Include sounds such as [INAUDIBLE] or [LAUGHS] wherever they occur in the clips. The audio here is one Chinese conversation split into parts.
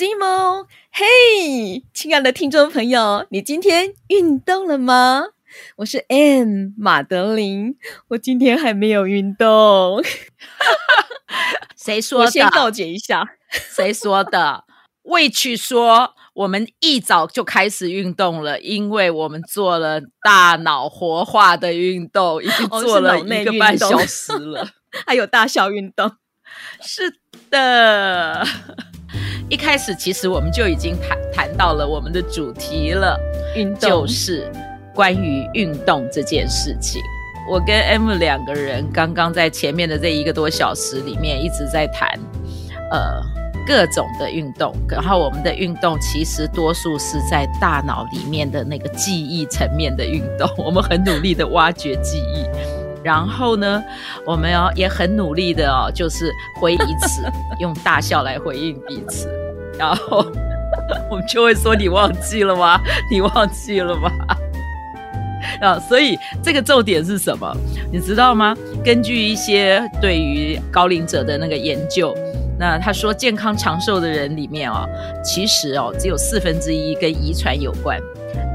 more. 嘿，hey, 亲爱的听众朋友，你今天运动了吗？我是 Ann 马德琳，我今天还没有运动。谁说的？我先告解一下，谁说的？Which 说我们一早就开始运动了，因为我们做了大脑活化的运动，已经做了一个半小时了，[LAUGHS] 还有大小运动。是的。一开始其实我们就已经谈谈到了我们的主题了，运动就是关于运动这件事情。我跟 M 两个人刚刚在前面的这一个多小时里面一直在谈，呃，各种的运动。然后我们的运动其实多数是在大脑里面的那个记忆层面的运动，我们很努力的挖掘记忆。然后呢，我们要也很努力的哦，就是回彼此，[LAUGHS] 用大笑来回应彼此。然后 [LAUGHS] 我们就会说：“你忘记了吗？你忘记了吗？” [LAUGHS] 啊，所以这个重点是什么？你知道吗？根据一些对于高龄者的那个研究，那他说健康长寿的人里面哦，其实哦只有四分之一跟遗传有关，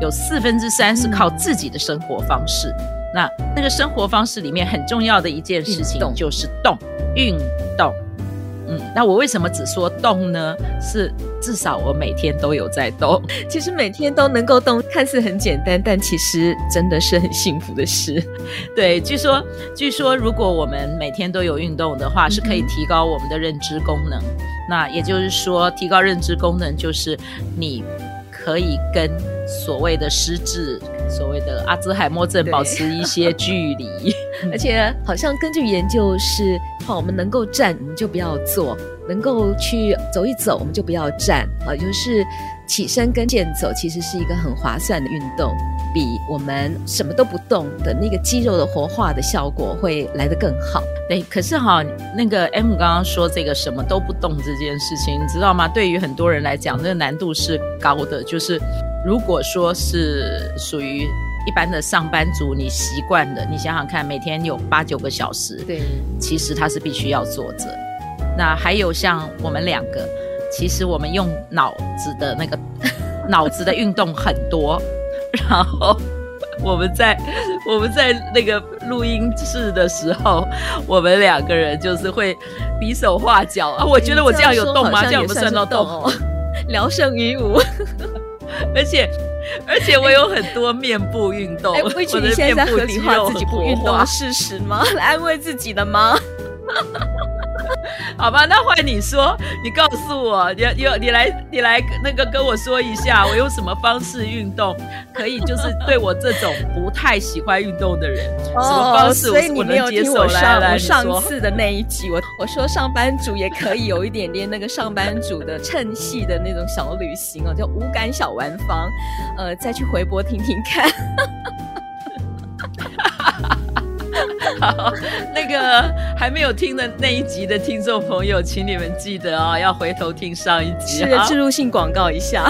有四分之三是靠自己的生活方式。那那个生活方式里面很重要的一件事情就是动，运动。嗯，那我为什么只说动呢？是至少我每天都有在动。[LAUGHS] 其实每天都能够动，看似很简单，但其实真的是很幸福的事。[LAUGHS] 对，据说据说如果我们每天都有运动的话，是可以提高我们的认知功能。嗯、那也就是说，提高认知功能就是你可以跟所谓的失智。所谓的阿兹海默症，保持一些距离，[LAUGHS] 而且好像根据研究是，好，我们能够站，我们就不要坐；能够去走一走，我们就不要站。啊，就是起身跟健走，其实是一个很划算的运动，比我们什么都不动的那个肌肉的活化的效果会来得更好。对，可是哈，那个 M 刚刚说这个什么都不动这件事情，你知道吗？对于很多人来讲，那个难度是高的，就是。如果说是属于一般的上班族，你习惯的，你想想看，每天有八九个小时，对，其实他是必须要坐着。那还有像我们两个，其实我们用脑子的那个 [LAUGHS] 脑子的运动很多，然后我们在我们在那个录音室的时候，我们两个人就是会比手画脚啊。我觉得我这样有动吗？这样，算到动哦？聊胜于无。[LAUGHS] 而且，而且我有很多面部运动。哎，会觉得你现在在合理化自己不运动的事实吗？[LAUGHS] 来安慰自己的吗？[LAUGHS] 好吧，那换你说，你告诉我，你你你来你来那个跟我说一下，我用什么方式运动可以，就是对我这种不太喜欢运动的人，什么方式我我能接受？来来我上次的那一集，我我说上班族也可以有一点点那个上班族的趁戏的那种小旅行哦，叫无感小玩房，呃，再去回播听听看。好，[LAUGHS] 还没有听的那一集的听众朋友，请你们记得啊、要回头听上一集。是的，植入性广告一下。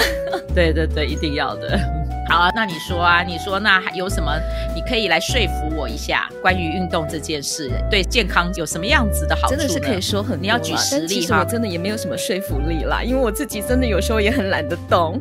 对对对，一定要的。好啊，那你说啊，你说那还有什么？你可以来说服我一下，关于运动这件事，对健康有什么样子的好处？真的是可以说很，你要举实例。我真的也没有什么说服力啦，因为我自己真的有时候也很懒得动。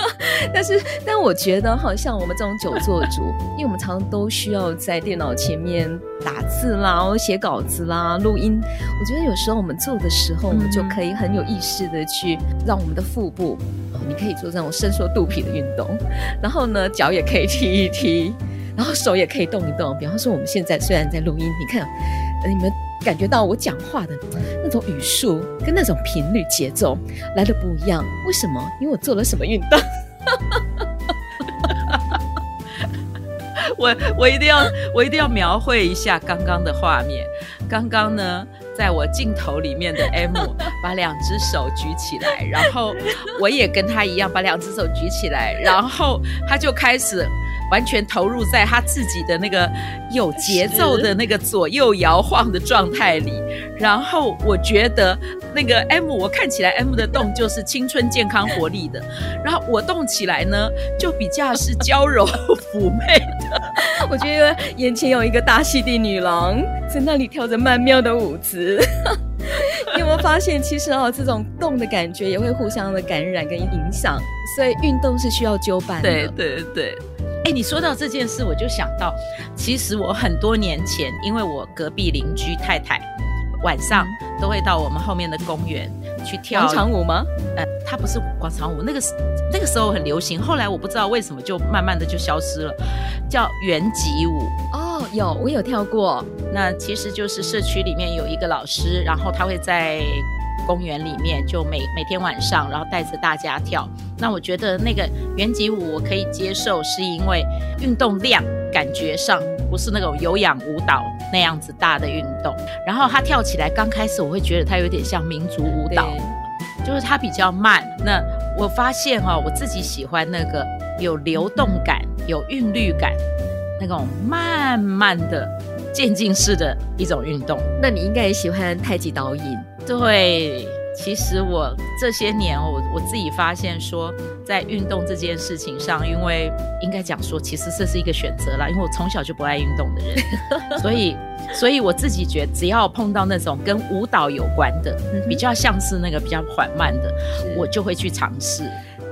[LAUGHS] 但是，但我觉得，好像我们这种久坐族，因为我们常常都需要在电脑前面打字啦、写稿子啦、录音。我觉得有时候我们做的时候，我们就可以很有意识的去让我们的腹部。你可以做这种伸缩肚皮的运动，[LAUGHS] 然后呢，脚也可以踢一踢，然后手也可以动一动。比方说，我们现在虽然在录音，你看，你们感觉到我讲话的那种语速跟那种频率节奏来的不一样，为什么？因为我做了什么运动？我我一定要我一定要描绘一下刚刚的画面。刚刚呢，在我镜头里面的 M，把两只手举起来，然后我也跟他一样把两只手举起来，然后他就开始。完全投入在他自己的那个有节奏的那个左右摇晃的状态里，然后我觉得那个 M，我看起来 M 的动就是青春、健康、活力的，然后我动起来呢就比较是娇柔妩媚的。[LAUGHS] 我觉得眼前有一个大溪地女郎在那里跳着曼妙的舞姿。发现，其实哦，这种动的感觉也会互相的感染跟影响，所以运动是需要纠伴的。对对对。哎，你说到这件事，我就想到，其实我很多年前，因为我隔壁邻居太太晚上都会到我们后面的公园去跳广场舞吗？呃，它不是广场舞，那个那个时候很流行，后来我不知道为什么就慢慢的就消失了，叫圆击舞。哦，有，我有跳过。那其实就是社区里面有一个老师，然后他会在。公园里面就每每天晚上，然后带着大家跳。那我觉得那个圆击舞我可以接受，是因为运动量感觉上不是那种有氧舞蹈那样子大的运动。然后他跳起来刚开始我会觉得他有点像民族舞蹈，就是他比较慢。那我发现哦，我自己喜欢那个有流动感、有韵律感，那种慢慢的渐进式的一种运动。那你应该也喜欢太极导引。对，其实我这些年，我我自己发现说，在运动这件事情上，因为应该讲说，其实这是一个选择啦，因为我从小就不爱运动的人，[LAUGHS] 所以，所以我自己觉得，只要碰到那种跟舞蹈有关的，比较像是那个比较缓慢的，我就会去尝试。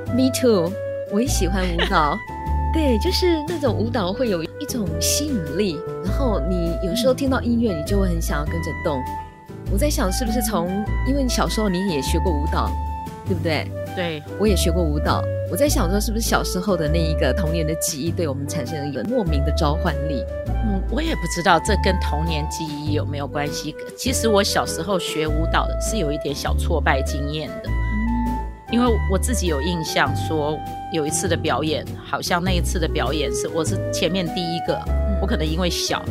Me too，我也喜欢舞蹈，[LAUGHS] 对，就是那种舞蹈会有一种吸引力，然后你有时候听到音乐，你就会很想要跟着动。我在想，是不是从，因为你小时候你也学过舞蹈，对不对？对，我也学过舞蹈。我在想说，是不是小时候的那一个童年的记忆，对我们产生了一个莫名的召唤力？嗯，我也不知道这跟童年记忆有没有关系。其实我小时候学舞蹈的是有一点小挫败经验的，嗯，因为我自己有印象说，有一次的表演，好像那一次的表演是我是前面第一个，嗯，我可能因为小，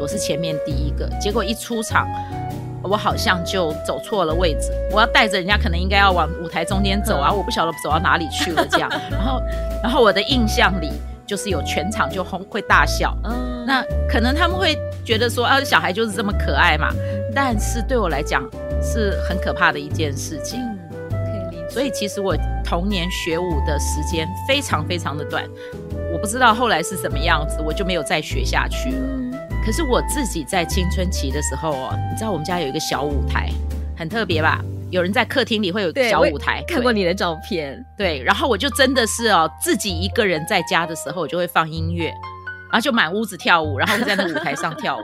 我是前面第一个，结果一出场。我好像就走错了位置，我要带着人家，可能应该要往舞台中间走啊，我不晓得走到哪里去了这样。然后，然后我的印象里就是有全场就哄会大笑，嗯，那可能他们会觉得说啊，小孩就是这么可爱嘛。但是对我来讲是很可怕的一件事情。所以其实我童年学舞的时间非常非常的短，我不知道后来是什么样子，我就没有再学下去了。可是我自己在青春期的时候哦，你知道我们家有一个小舞台，很特别吧？有人在客厅里会有小舞台，看过你的照片。对，然后我就真的是哦，自己一个人在家的时候，我就会放音乐，然后就满屋子跳舞，然后在那舞台上跳舞，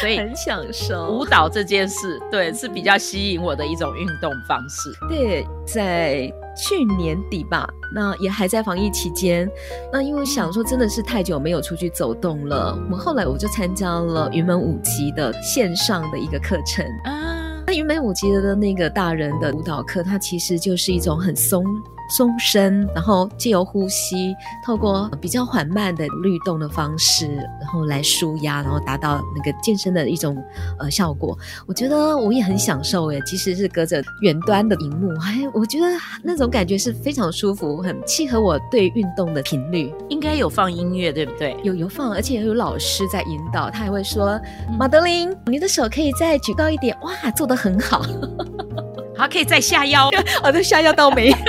所以很享受舞蹈这件事。对，是比较吸引我的一种运动方式。对，在。去年底吧，那也还在防疫期间。那因为想说，真的是太久没有出去走动了。我后来我就参加了云门舞集的线上的一个课程啊。那云门舞集的那个大人的舞蹈课，它其实就是一种很松。松身，然后借由呼吸，透过比较缓慢的律动的方式，然后来舒压，然后达到那个健身的一种呃效果。我觉得我也很享受诶，即使是隔着远端的荧幕，哎，我觉得那种感觉是非常舒服，很契合我对运动的频率。应该有放音乐，对不对？有有放，而且有老师在引导，他还会说：“马德琳，你的手可以再举高一点。”哇，做得很好。好，可以再下腰。我 [LAUGHS] 哦、都，下腰倒没有。[LAUGHS]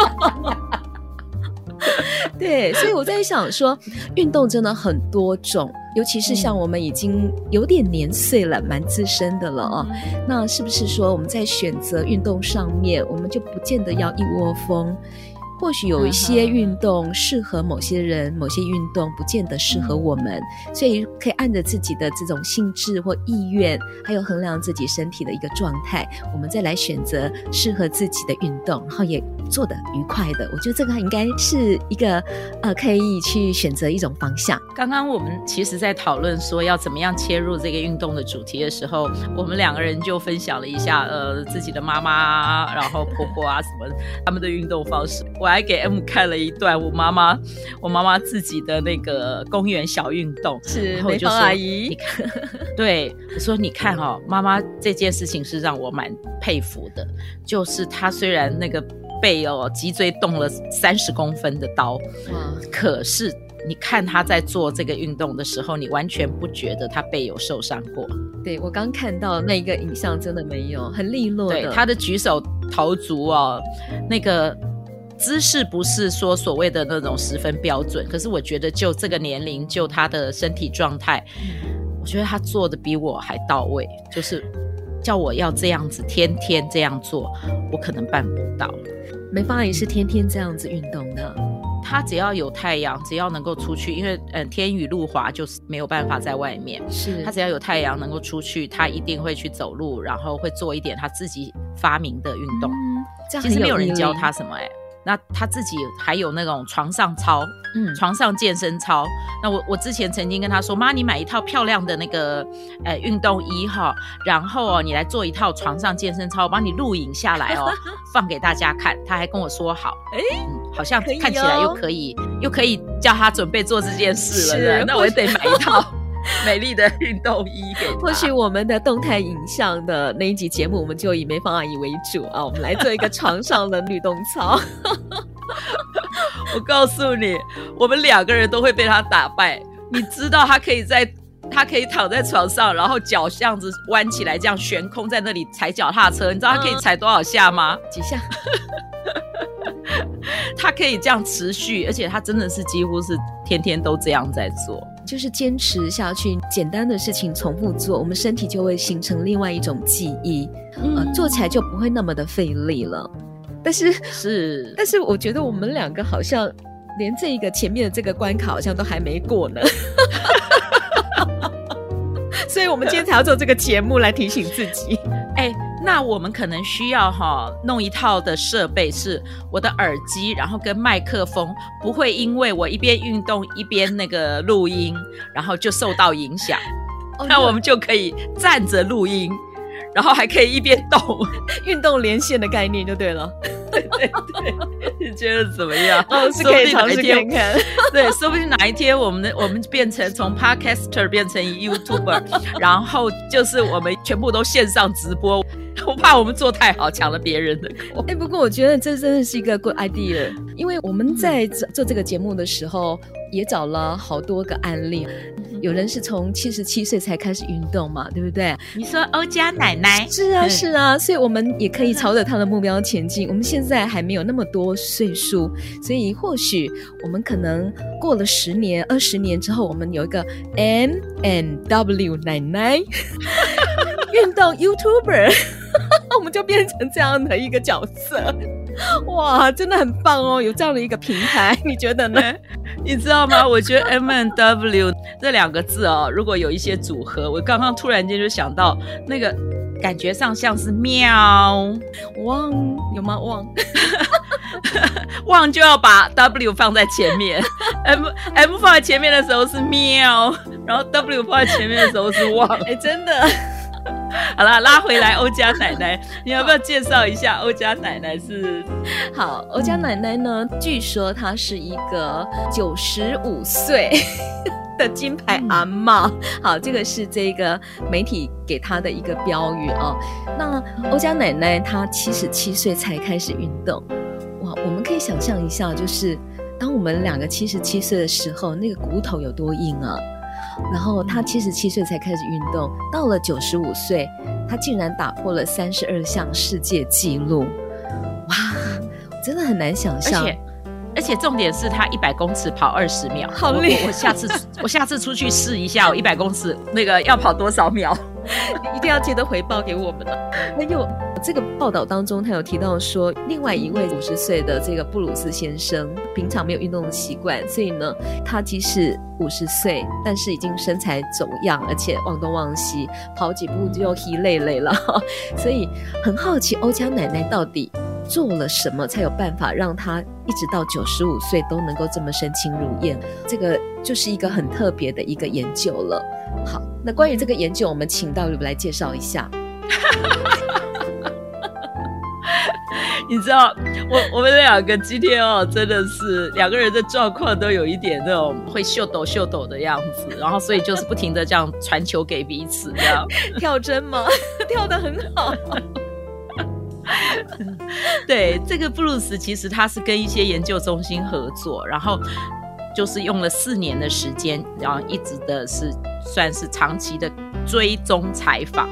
对，所以我在想说，运动真的很多种，尤其是像我们已经有点年岁了，蛮资深的了哦。那是不是说我们在选择运动上面，我们就不见得要一窝蜂？或许有一些运动适合某些人，某些运动不见得适合我们，所以可以按着自己的这种性质或意愿，还有衡量自己身体的一个状态，我们再来选择适合自己的运动，然后也做得愉快的。我觉得这个应该是一个呃，可以去选择一种方向。刚刚我们其实在讨论说要怎么样切入这个运动的主题的时候，我们两个人就分享了一下呃自己的妈妈，然后婆婆啊什么他们的运动方式。还给 M 看了一段我妈妈我妈妈自己的那个公园小运动，是我就说阿姨你看，[LAUGHS] 对，我说你看哦，妈妈这件事情是让我蛮佩服的，就是她虽然那个背哦脊椎动了三十公分的刀，哇，可是你看她在做这个运动的时候，你完全不觉得她背有受伤过。对，我刚看到那一个影像，真的没有很利落的。对，他的举手投足哦，那个姿势不是说所谓的那种十分标准，可是我觉得就这个年龄，就他的身体状态，我觉得他做的比我还到位。就是叫我要这样子，天天这样做，我可能办不到。梅芳阿姨是天天这样子运动的。他只要有太阳，只要能够出去，因为嗯天雨路滑，就是没有办法在外面。是他只要有太阳能够出去，他一定会去走路，然后会做一点他自己发明的运动。嗯、这样其实没有人教他什么哎、欸。那他自己还有那种床上操，嗯，床上健身操。那我我之前曾经跟他说，妈，你买一套漂亮的那个呃运动衣哈，然后哦，你来做一套床上健身操，我帮你录影下来哦，[LAUGHS] 放给大家看。他还跟我说好，哎、嗯，好像看起来又可以，可以哦、又可以叫他准备做这件事了。是，那我也得买一套。[LAUGHS] [LAUGHS] [LAUGHS] 美丽的运动衣给他。或许我们的动态影像的那一集节目，我们就以梅芳阿姨为主啊，我们来做一个床上的律动操。[LAUGHS] 我告诉你，我们两个人都会被他打败。你知道他可以在，他可以躺在床上，然后脚这样子弯起来，这样悬空在那里踩脚踏车。你知道他可以踩多少下吗？嗯、几下？[LAUGHS] 他可以这样持续，而且他真的是几乎是天天都这样在做。就是坚持下去，简单的事情重复做，我们身体就会形成另外一种记忆，嗯、呃，做起来就不会那么的费力了。但是是，[LAUGHS] 但是我觉得我们两个好像连这一个前面的这个关卡好像都还没过呢。[LAUGHS] 所以我们今天才要做这个节目来提醒自己，哎。那我们可能需要哈弄一套的设备，是我的耳机，然后跟麦克风，不会因为我一边运动一边那个录音，然后就受到影响。Oh, 那我们就可以站着录音，然后还可以一边动，[LAUGHS] 运动连线的概念就对了。对对对，你觉得怎么样？哦，是可以尝试看看。[LAUGHS] 对，说不定哪一天我们的我们变成从 Podcaster 变成 YouTuber，[LAUGHS] 然后就是我们全部都线上直播。我怕我们做太好，抢了别人的口。哎，不过我觉得这真的是一个 good idea，因为我们在做做这个节目的时候，也找了好多个案例。有人是从七十七岁才开始运动嘛，对不对？你说欧家奶奶？是啊，是啊，所以我们也可以朝着他的目标前进。我们现在还没有那么多岁数，所以或许我们可能过了十年、二十年之后，我们有一个 M and W 奶奶 [LAUGHS] 运动 YouTuber。我们就变成这样的一个角色，哇，真的很棒哦！有这样的一个平台，你觉得呢？[LAUGHS] 你知道吗？我觉得 M and W 这两个字哦，如果有一些组合，我刚刚突然间就想到那个感觉上像是喵汪，有吗？汪 [LAUGHS] 汪就要把 W 放在前面，M [LAUGHS] M 放在前面的时候是喵，然后 W 放在前面的时候是汪，哎，真的。[LAUGHS] 好啦，拉回来欧家奶奶，[LAUGHS] 你要不要介绍一下欧家奶奶是？好，欧家奶奶呢，据说她是一个九十五岁 [LAUGHS] 的金牌阿妈。好，这个是这个媒体给她的一个标语哦。那欧家奶奶她七十七岁才开始运动，哇，我们可以想象一下，就是当我们两个七十七岁的时候，那个骨头有多硬啊！然后他七十七岁才开始运动，到了九十五岁，他竟然打破了三十二项世界纪录，哇，真的很难想象。而且，而且重点是他一百公尺跑二十秒，好厉害！我，我下次我下次出去试一下，我一百公尺那个要跑多少秒？[LAUGHS] 你一定要记得回报给我们了。那又。这个报道当中，他有提到说，另外一位五十岁的这个布鲁斯先生，平常没有运动的习惯，所以呢，他即使五十岁，但是已经身材走样，而且忘东忘西，跑几步就疲累累了。[LAUGHS] 所以很好奇，欧家奶奶到底做了什么，才有办法让他一直到九十五岁都能够这么身轻如燕？这个就是一个很特别的一个研究了。好，那关于这个研究，我们请到鲁来介绍一下。[LAUGHS] 你知道，我我们两个今天哦，真的是两个人的状况都有一点那种会秀抖秀抖的样子，然后所以就是不停的这样传球给彼此，这样 [LAUGHS] 跳针吗？[LAUGHS] 跳的很好。[LAUGHS] 对，这个布鲁斯其实他是跟一些研究中心合作，然后就是用了四年的时间，然后一直的是算是长期的追踪采访。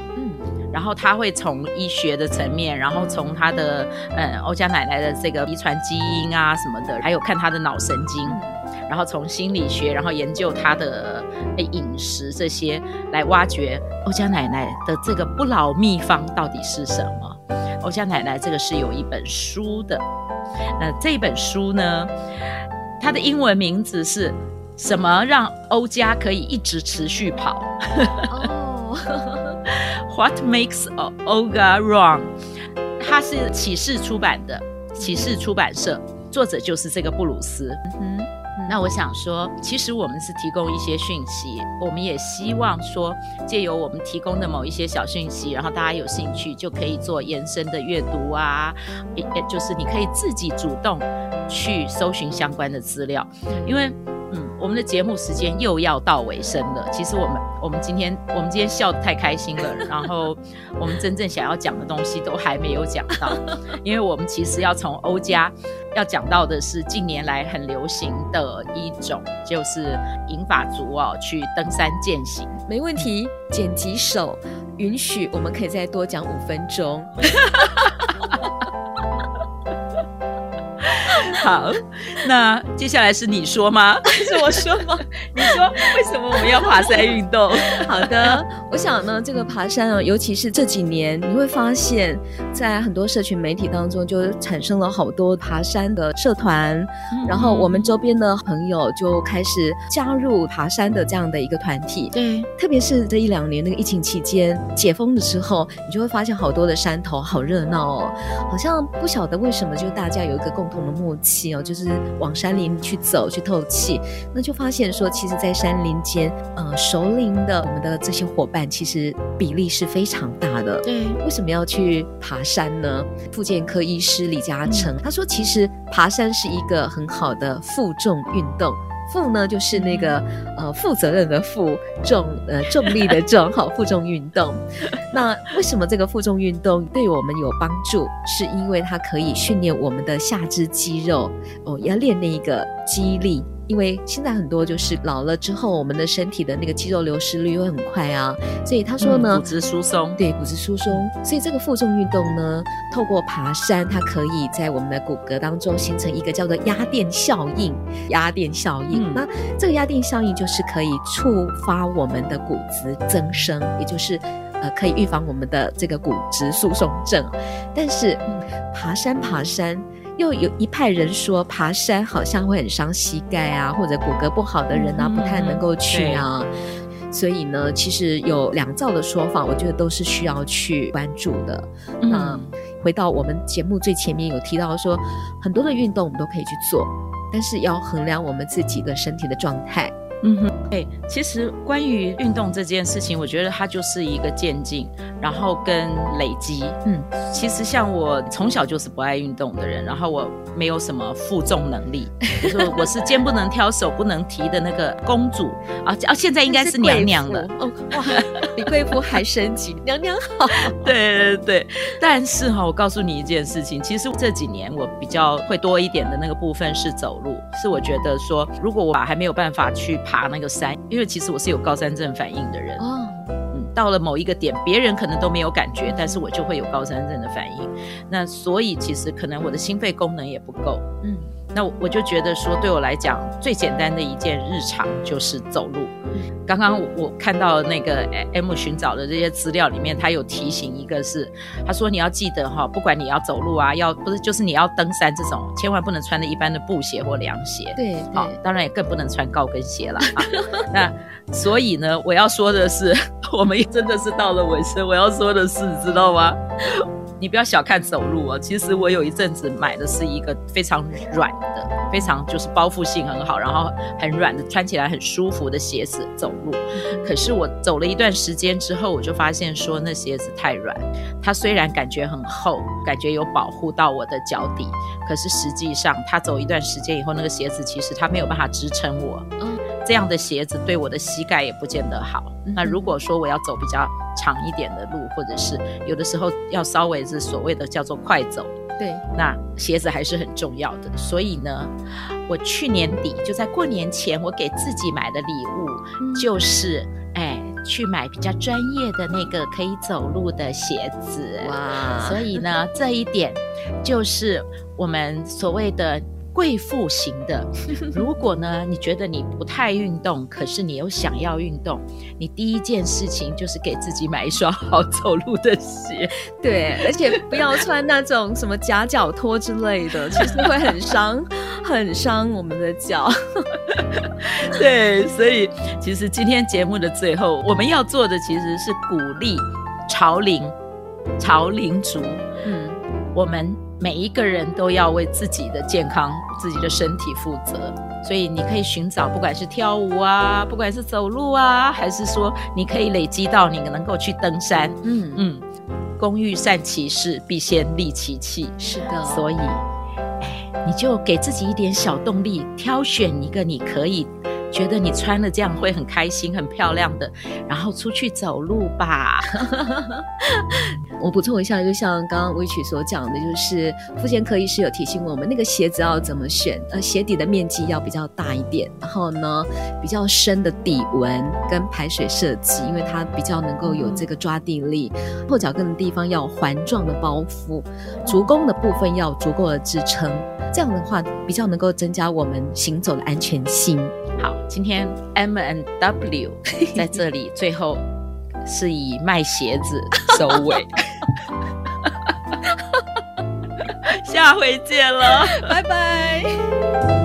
然后他会从医学的层面，然后从他的嗯欧家奶奶的这个遗传基因啊什么的，还有看他的脑神经，然后从心理学，然后研究他的饮食这些，来挖掘欧家奶奶的这个不老秘方到底是什么。欧家奶奶这个是有一本书的，那这本书呢，它的英文名字是什么？让欧家可以一直持续跑。[LAUGHS] 哦。What makes Olga Wrong 它是启示出版的，启示出版社，作者就是这个布鲁斯。嗯，那我想说，其实我们是提供一些讯息，我们也希望说，借由我们提供的某一些小讯息，然后大家有兴趣就可以做延伸的阅读啊，也就是你可以自己主动去搜寻相关的资料，因为。嗯，我们的节目时间又要到尾声了。其实我们我们今天我们今天笑得太开心了，[LAUGHS] 然后我们真正想要讲的东西都还没有讲到，因为我们其实要从欧家要讲到的是近年来很流行的一种，就是银发族哦去登山健行。没问题，剪辑手允许我们可以再多讲五分钟。[LAUGHS] 好，[LAUGHS] 那接下来是你说吗？是我说吗？[LAUGHS] 你说为什么我们要爬山运动？[LAUGHS] 好的，我想呢，这个爬山啊，尤其是这几年，你会发现在很多社群媒体当中，就产生了好多爬山的社团，嗯、然后我们周边的朋友就开始加入爬山的这样的一个团体。对，特别是这一两年那个疫情期间解封的时候，你就会发现好多的山头好热闹哦，好像不晓得为什么，就大家有一个共同的默契。气哦，就是往山林去走去透气，那就发现说，其实，在山林间，呃，熟龄的我们的这些伙伴，其实比例是非常大的。对，为什么要去爬山呢？复健科医师李嘉诚、嗯、他说，其实爬山是一个很好的负重运动。负呢，就是那个呃负责任的负，重呃重力的重，好，负重运动。[LAUGHS] 那为什么这个负重运动对我们有帮助？是因为它可以训练我们的下肢肌肉哦，要练那个肌力。因为现在很多就是老了之后，我们的身体的那个肌肉流失率会很快啊，所以他说呢，嗯、骨质疏松，对，骨质疏松，所以这个负重运动呢，透过爬山，它可以在我们的骨骼当中形成一个叫做压电效应，压电效应。嗯、那这个压电效应就是可以触发我们的骨质增生，也就是呃可以预防我们的这个骨质疏松症。但是，嗯、爬山爬山。又有一派人说，爬山好像会很伤膝盖啊，或者骨骼不好的人啊，不太能够去啊。嗯、所以呢，其实有两造的说法，我觉得都是需要去关注的。嗯、那回到我们节目最前面有提到说，很多的运动我们都可以去做，但是要衡量我们自己的身体的状态。嗯哼，哎，其实关于运动这件事情，我觉得它就是一个渐进，然后跟累积。嗯，其实像我从小就是不爱运动的人，然后我没有什么负重能力，[LAUGHS] 就是我是肩不能挑、手不能提的那个公主啊啊！现在应该是娘娘了哦，哇，比贵妇还升级，娘娘好。[LAUGHS] 对对对，但是哈，我告诉你一件事情，其实这几年我比较会多一点的那个部分是走路，是我觉得说，如果我还没有办法去。爬那个山，因为其实我是有高山症反应的人。哦，嗯，到了某一个点，别人可能都没有感觉，但是我就会有高山症的反应。那所以其实可能我的心肺功能也不够。嗯。那我就觉得说，对我来讲最简单的一件日常就是走路。刚刚我看到那个 M 寻找的这些资料里面，他有提醒一个是，他说你要记得哈，不管你要走路啊，要不是就是你要登山这种，千万不能穿的一般的布鞋或凉鞋。对，好，当然也更不能穿高跟鞋了啊。[LAUGHS] 那所以呢，我要说的是，[LAUGHS] 我们真的是到了尾声。我要说的是，知道吗？你不要小看走路哦，其实我有一阵子买的是一个非常软的，非常就是包覆性很好，然后很软的，穿起来很舒服的鞋子走路。可是我走了一段时间之后，我就发现说那鞋子太软，它虽然感觉很厚，感觉有保护到我的脚底，可是实际上它走一段时间以后，那个鞋子其实它没有办法支撑我。这样的鞋子对我的膝盖也不见得好。嗯、那如果说我要走比较长一点的路，或者是有的时候要稍微是所谓的叫做快走，对，那鞋子还是很重要的。所以呢，我去年底就在过年前，我给自己买的礼物、嗯、就是，哎，去买比较专业的那个可以走路的鞋子。哇！所以呢，[LAUGHS] 这一点就是我们所谓的。贵妇型的，[LAUGHS] 如果呢，你觉得你不太运动，可是你又想要运动，你第一件事情就是给自己买一双好走路的鞋。[LAUGHS] 对，而且不要穿那种什么夹脚拖之类的，[LAUGHS] 其实会很伤，很伤我们的脚。对，所以其实今天节目的最后，我们要做的其实是鼓励潮龄潮龄族，嗯，我们。每一个人都要为自己的健康、自己的身体负责，所以你可以寻找，不管是跳舞啊，不管是走路啊，还是说你可以累积到你能够去登山。嗯嗯，工欲善其事，必先利其器。是的，所以，哎，你就给自己一点小动力，挑选一个你可以。觉得你穿了这样会很开心、很漂亮的，然后出去走路吧。[LAUGHS] [LAUGHS] 我补充一下，就像刚刚威曲所讲的，就是妇健科医师有提醒我们，那个鞋子要怎么选？呃，鞋底的面积要比较大一点，然后呢，比较深的底纹跟排水设计，因为它比较能够有这个抓地力。后脚跟的地方要环状的包覆，足弓的部分要足够的支撑，这样的话比较能够增加我们行走的安全性。好，今天 M N W 在这里，最后是以卖鞋子 [LAUGHS] 收尾。下回见了，拜拜。